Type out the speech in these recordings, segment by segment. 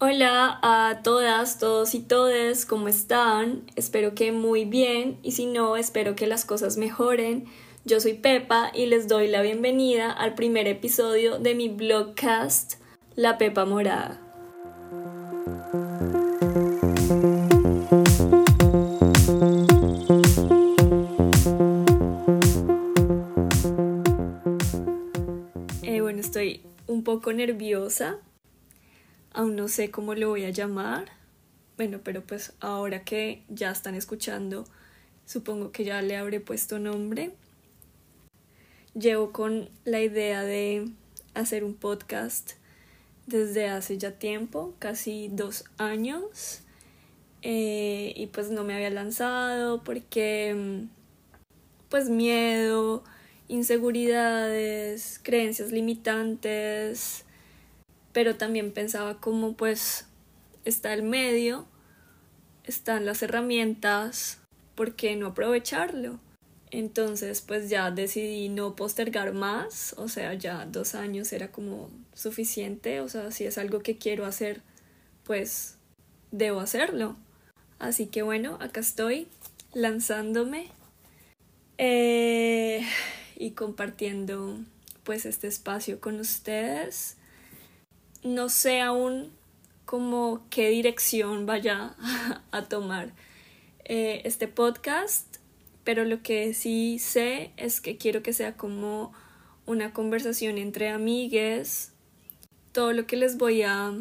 Hola a todas, todos y todes, ¿cómo están? Espero que muy bien y si no, espero que las cosas mejoren. Yo soy Pepa y les doy la bienvenida al primer episodio de mi blogcast La Pepa Morada. Eh, bueno, estoy un poco nerviosa Aún no sé cómo lo voy a llamar. Bueno, pero pues ahora que ya están escuchando, supongo que ya le habré puesto nombre. Llevo con la idea de hacer un podcast desde hace ya tiempo, casi dos años. Eh, y pues no me había lanzado porque pues miedo, inseguridades, creencias limitantes, pero también pensaba como pues está el medio, están las herramientas, ¿por qué no aprovecharlo? Entonces pues ya decidí no postergar más, o sea, ya dos años era como suficiente, o sea, si es algo que quiero hacer, pues debo hacerlo. Así que bueno, acá estoy lanzándome eh, y compartiendo pues este espacio con ustedes no sé aún como qué dirección vaya a tomar eh, este podcast, pero lo que sí sé es que quiero que sea como una conversación entre amigues. Todo lo que les voy a,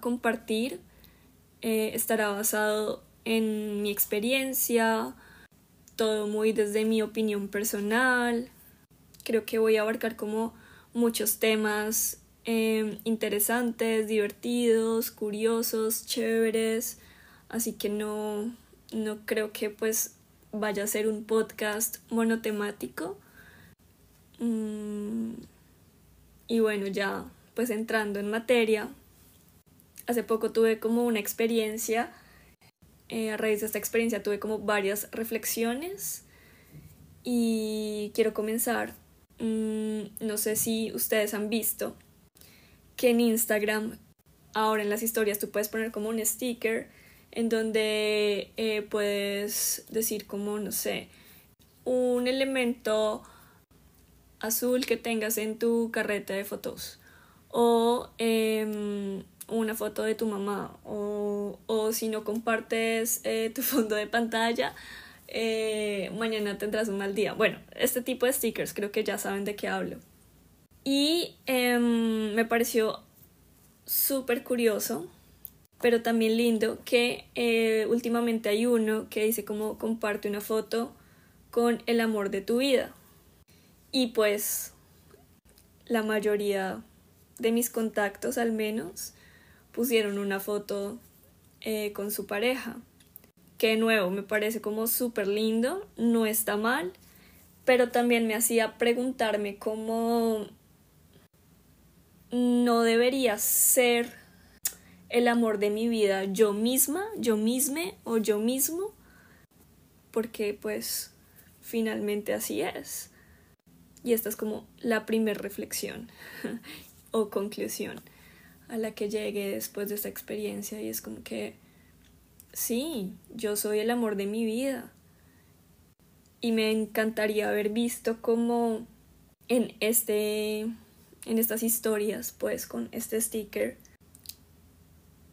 compartir eh, estará basado en mi experiencia, todo muy desde mi opinión personal. Creo que voy a abarcar como muchos temas Em, interesantes, divertidos, curiosos, chéveres, así que no, no creo que pues vaya a ser un podcast monotemático. Mm, y bueno, ya pues entrando en materia, hace poco tuve como una experiencia, eh, a raíz de esta experiencia tuve como varias reflexiones y quiero comenzar, mm, no sé si ustedes han visto que en Instagram, ahora en las historias, tú puedes poner como un sticker en donde eh, puedes decir como, no sé, un elemento azul que tengas en tu carreta de fotos o em, una foto de tu mamá o, o si no compartes eh, tu fondo de pantalla eh, mañana tendrás un mal día. Bueno este tipo de stickers creo que ya saben de qué hablo y em, me pareció súper curioso, pero también lindo, que eh, últimamente hay uno que dice como comparte una foto con el amor de tu vida. Y pues la mayoría de mis contactos al menos pusieron una foto eh, con su pareja. Que de nuevo me parece como súper lindo, no está mal, pero también me hacía preguntarme cómo no debería ser el amor de mi vida yo misma, yo misma o yo mismo, porque pues finalmente así es. Y esta es como la primera reflexión o conclusión a la que llegué después de esta experiencia y es como que sí, yo soy el amor de mi vida. Y me encantaría haber visto como en este en estas historias, pues con este sticker,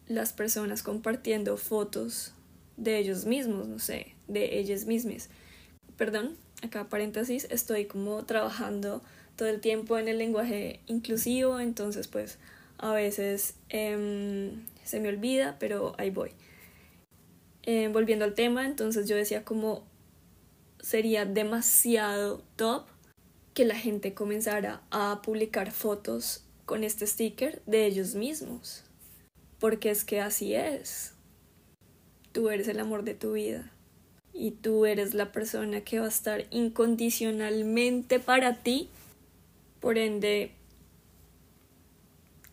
las personas compartiendo fotos de ellos mismos, no sé, de ellas mismas. Perdón, acá paréntesis, estoy como trabajando todo el tiempo en el lenguaje inclusivo, entonces pues a veces em, se me olvida, pero ahí voy. Em, volviendo al tema, entonces yo decía como sería demasiado top que la gente comenzara a publicar fotos con este sticker de ellos mismos. Porque es que así es. Tú eres el amor de tu vida. Y tú eres la persona que va a estar incondicionalmente para ti. Por ende,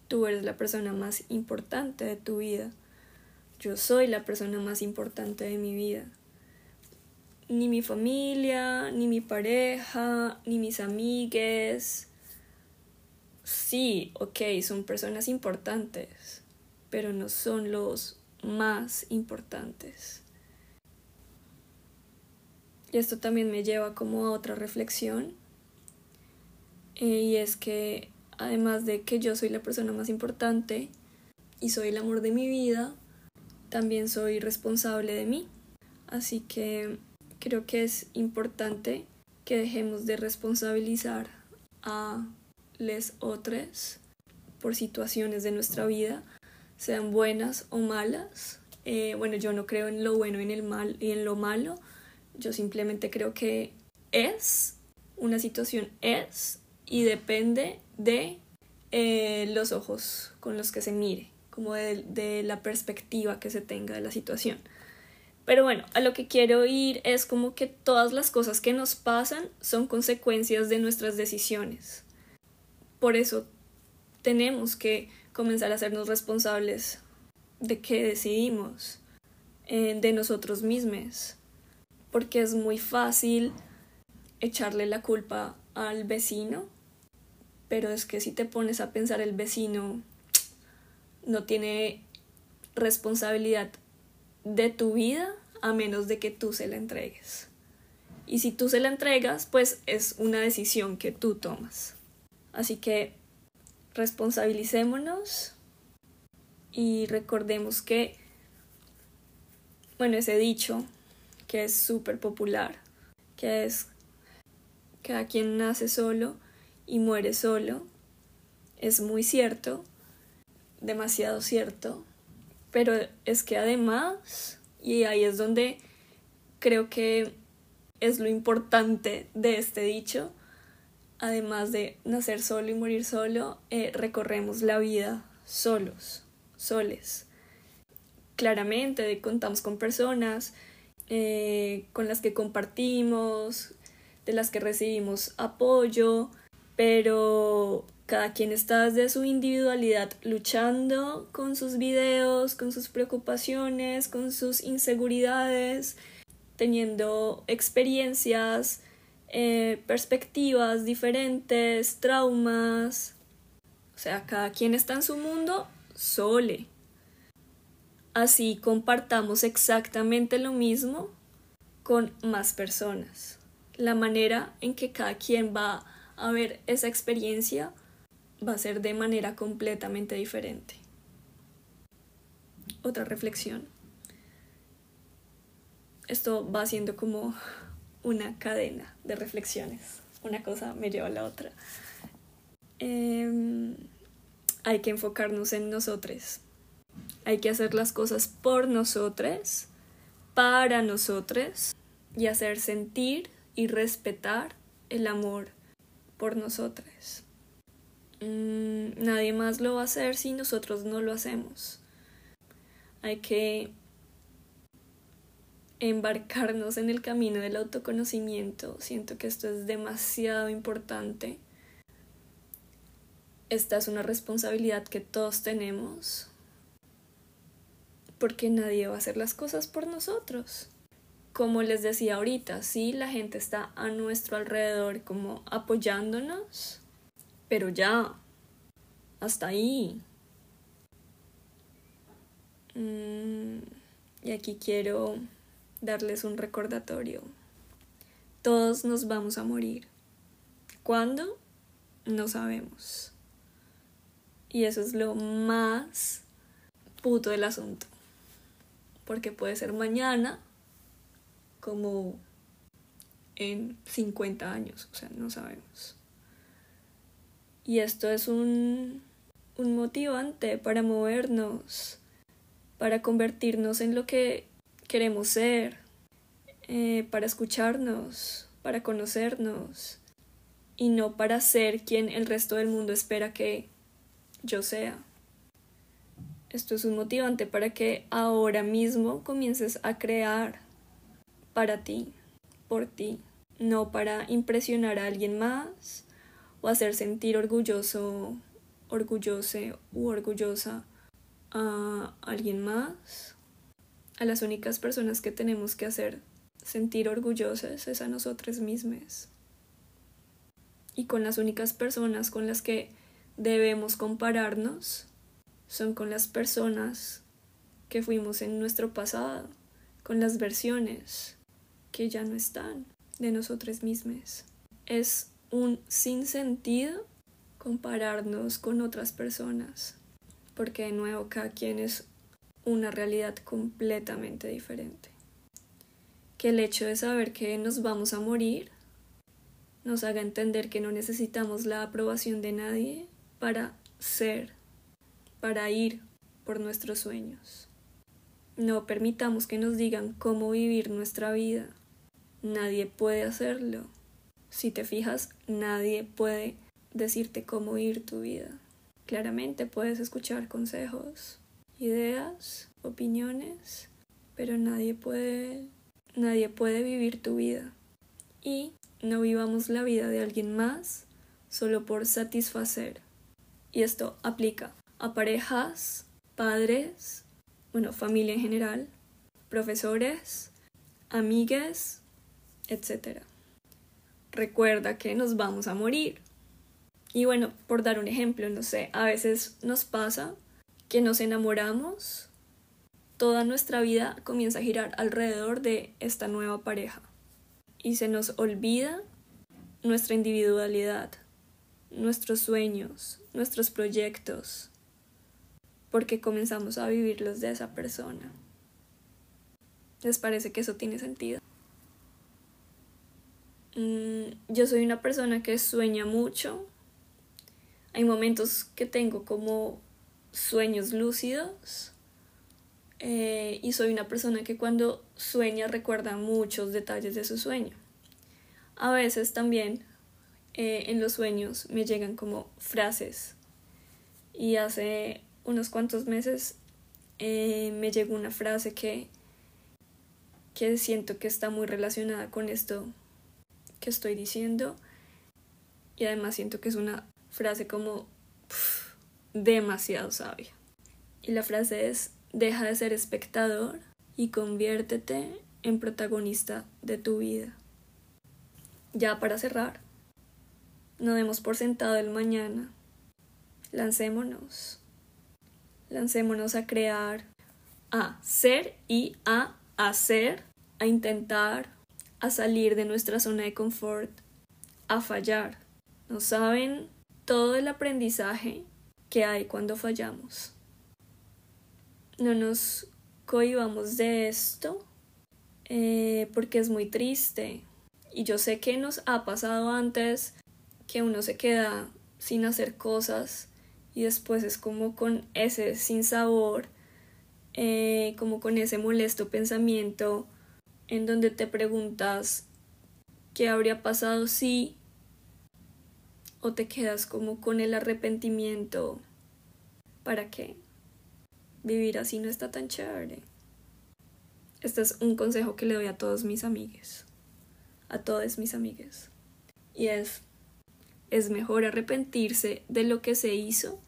tú eres la persona más importante de tu vida. Yo soy la persona más importante de mi vida ni mi familia, ni mi pareja, ni mis amigues. Sí, ok, son personas importantes, pero no son los más importantes. Y esto también me lleva como a otra reflexión. Eh, y es que además de que yo soy la persona más importante y soy el amor de mi vida, también soy responsable de mí. Así que creo que es importante que dejemos de responsabilizar a les otros por situaciones de nuestra vida, sean buenas o malas. Eh, bueno, yo no creo en lo bueno y en, el mal, y en lo malo. Yo simplemente creo que es, una situación es y depende de eh, los ojos con los que se mire, como de, de la perspectiva que se tenga de la situación. Pero bueno, a lo que quiero ir es como que todas las cosas que nos pasan son consecuencias de nuestras decisiones. Por eso tenemos que comenzar a hacernos responsables de qué decidimos, eh, de nosotros mismos, porque es muy fácil echarle la culpa al vecino, pero es que si te pones a pensar el vecino no tiene responsabilidad de tu vida a menos de que tú se la entregues. Y si tú se la entregas, pues es una decisión que tú tomas. Así que responsabilicémonos y recordemos que, bueno, ese dicho que es súper popular, que es cada quien nace solo y muere solo, es muy cierto, demasiado cierto, pero es que además, y ahí es donde creo que es lo importante de este dicho, además de nacer solo y morir solo, eh, recorremos la vida solos, soles. Claramente contamos con personas eh, con las que compartimos, de las que recibimos apoyo, pero cada quien está desde su individualidad luchando con sus videos, con sus preocupaciones, con sus inseguridades, teniendo experiencias, eh, perspectivas diferentes, traumas. O sea, cada quien está en su mundo sole. Así compartamos exactamente lo mismo con más personas. La manera en que cada quien va a ver esa experiencia va a ser de manera completamente diferente. Otra reflexión. Esto va siendo como una cadena de reflexiones. Una cosa me lleva a la otra. Em, hay que enfocarnos en nosotros. Hay que hacer las cosas por nosotros, para nosotros, y hacer sentir y respetar el amor por nosotros. Mm, nadie más lo va a hacer si nosotros no lo hacemos. Hay que embarcarnos en el camino del autoconocimiento. Siento que esto es demasiado importante. Esta es una responsabilidad que todos tenemos porque nadie va a hacer las cosas por nosotros. Como les decía ahorita, sí, la gente está a nuestro alrededor como apoyándonos, pero ya, hasta ahí. Mm, y aquí quiero darles un recordatorio. Todos nos vamos a morir. ¿Cuándo? No sabemos. Y eso es lo más puto del asunto. Porque puede ser mañana como en 50 años, o sea, no sabemos. Y esto es un, un motivante para movernos, para convertirnos en lo que queremos ser, eh, para escucharnos, para conocernos, y no para ser quien el resto del mundo espera que yo sea. Esto es un motivante para que ahora mismo comiences a crear para ti, por ti, no para impresionar a alguien más o hacer sentir orgulloso, orgullose u orgullosa a alguien más. A las únicas personas que tenemos que hacer sentir orgullosas es a nosotras mismas. Y con las únicas personas con las que debemos compararnos son con las personas que fuimos en nuestro pasado, con las versiones que ya no están de nosotros mismos. Es un sinsentido compararnos con otras personas, porque de nuevo cada quien es una realidad completamente diferente. Que el hecho de saber que nos vamos a morir nos haga entender que no necesitamos la aprobación de nadie para ser para ir por nuestros sueños. No permitamos que nos digan cómo vivir nuestra vida. Nadie puede hacerlo. Si te fijas, nadie puede decirte cómo vivir tu vida. Claramente puedes escuchar consejos, ideas, opiniones, pero nadie puede nadie puede vivir tu vida. Y no vivamos la vida de alguien más solo por satisfacer. Y esto aplica a parejas, padres, bueno, familia en general, profesores, amigues, etc. Recuerda que nos vamos a morir. Y bueno, por dar un ejemplo, no sé, a veces nos pasa que nos enamoramos, toda nuestra vida comienza a girar alrededor de esta nueva pareja y se nos olvida nuestra individualidad, nuestros sueños, nuestros proyectos, porque comenzamos a vivirlos de esa persona. ¿Les parece que eso tiene sentido? Mm, yo soy una persona que sueña mucho. Hay momentos que tengo como sueños lúcidos. Eh, y soy una persona que cuando sueña recuerda muchos detalles de su sueño. A veces también eh, en los sueños me llegan como frases. Y hace unos cuantos meses eh, me llegó una frase que, que siento que está muy relacionada con esto que estoy diciendo y además siento que es una frase como demasiado sabia. Y la frase es, deja de ser espectador y conviértete en protagonista de tu vida. Ya para cerrar, no demos por sentado el mañana. Lancémonos lancémonos a crear, a ser y a hacer, a intentar, a salir de nuestra zona de confort, a fallar. No saben todo el aprendizaje que hay cuando fallamos. No nos cohibamos de esto eh, porque es muy triste. Y yo sé que nos ha pasado antes que uno se queda sin hacer cosas y después es como con ese sinsabor, eh, como con ese molesto pensamiento en donde te preguntas qué habría pasado si o te quedas como con el arrepentimiento ¿para qué? Vivir así no está tan chévere. Este es un consejo que le doy a todos mis amigues, a todas mis amigues. Y es es mejor arrepentirse de lo que se hizo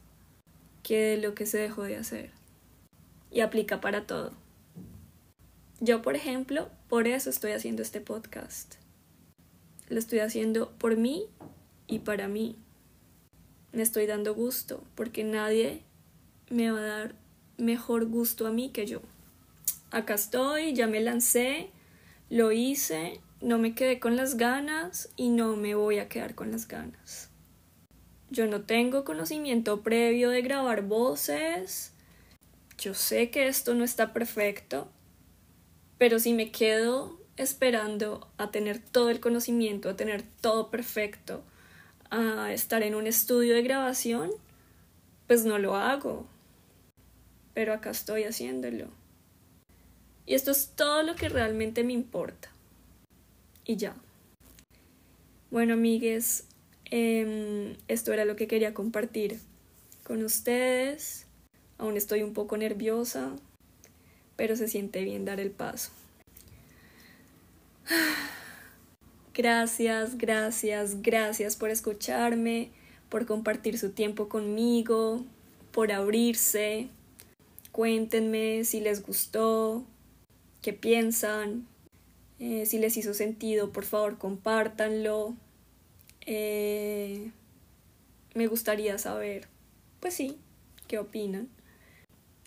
que de lo que se dejó de hacer. Y aplica para todo. Yo, por ejemplo, por eso estoy haciendo este podcast. Lo estoy haciendo por mí y para mí. Me estoy dando gusto porque nadie me va a dar mejor gusto a mí que yo. Acá estoy, ya me lancé, lo hice no me quedé con las ganas y no me voy a quedar con las ganas. Yo no tengo conocimiento previo de grabar voces. Yo sé que esto no está perfecto, pero si me quedo esperando a tener todo el conocimiento, a tener todo perfecto, a estar en un estudio de grabación, pues no lo hago. Pero acá estoy haciéndolo. Y esto es todo lo que realmente me importa y ya. Bueno, amigues, em, esto era lo que quería compartir con ustedes. Aún estoy un poco nerviosa, pero se siente bien dar el paso. Gracias, gracias, gracias por escucharme, por compartir su tiempo conmigo, por abrirse. Cuéntenme si les gustó, qué piensan, eh, si les hizo sentido, por favor, compártanlo. Eh, me gustaría saber, pues sí, qué opinan.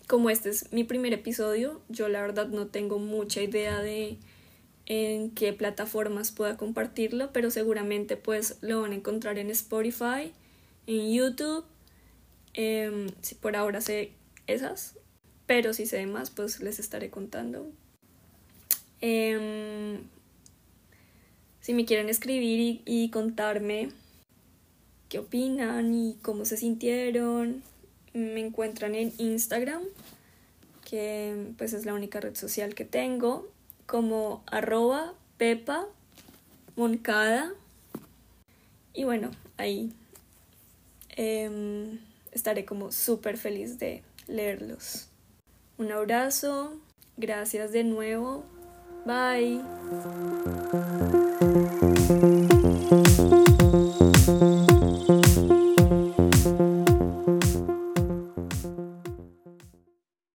Como este es mi primer episodio, yo la verdad no tengo mucha idea de en qué plataformas pueda compartirlo, pero seguramente pues lo van a encontrar en Spotify, en YouTube, em, si por ahora sé esas, pero si sé más pues les estaré contando. Em, si me quieren escribir y contarme qué opinan y cómo se sintieron, me encuentran en Instagram, que pues es la única red social que tengo, como arroba pepa moncada. Y bueno, ahí em, estaré como súper feliz de leerlos. Un abrazo, gracias de nuevo, bye.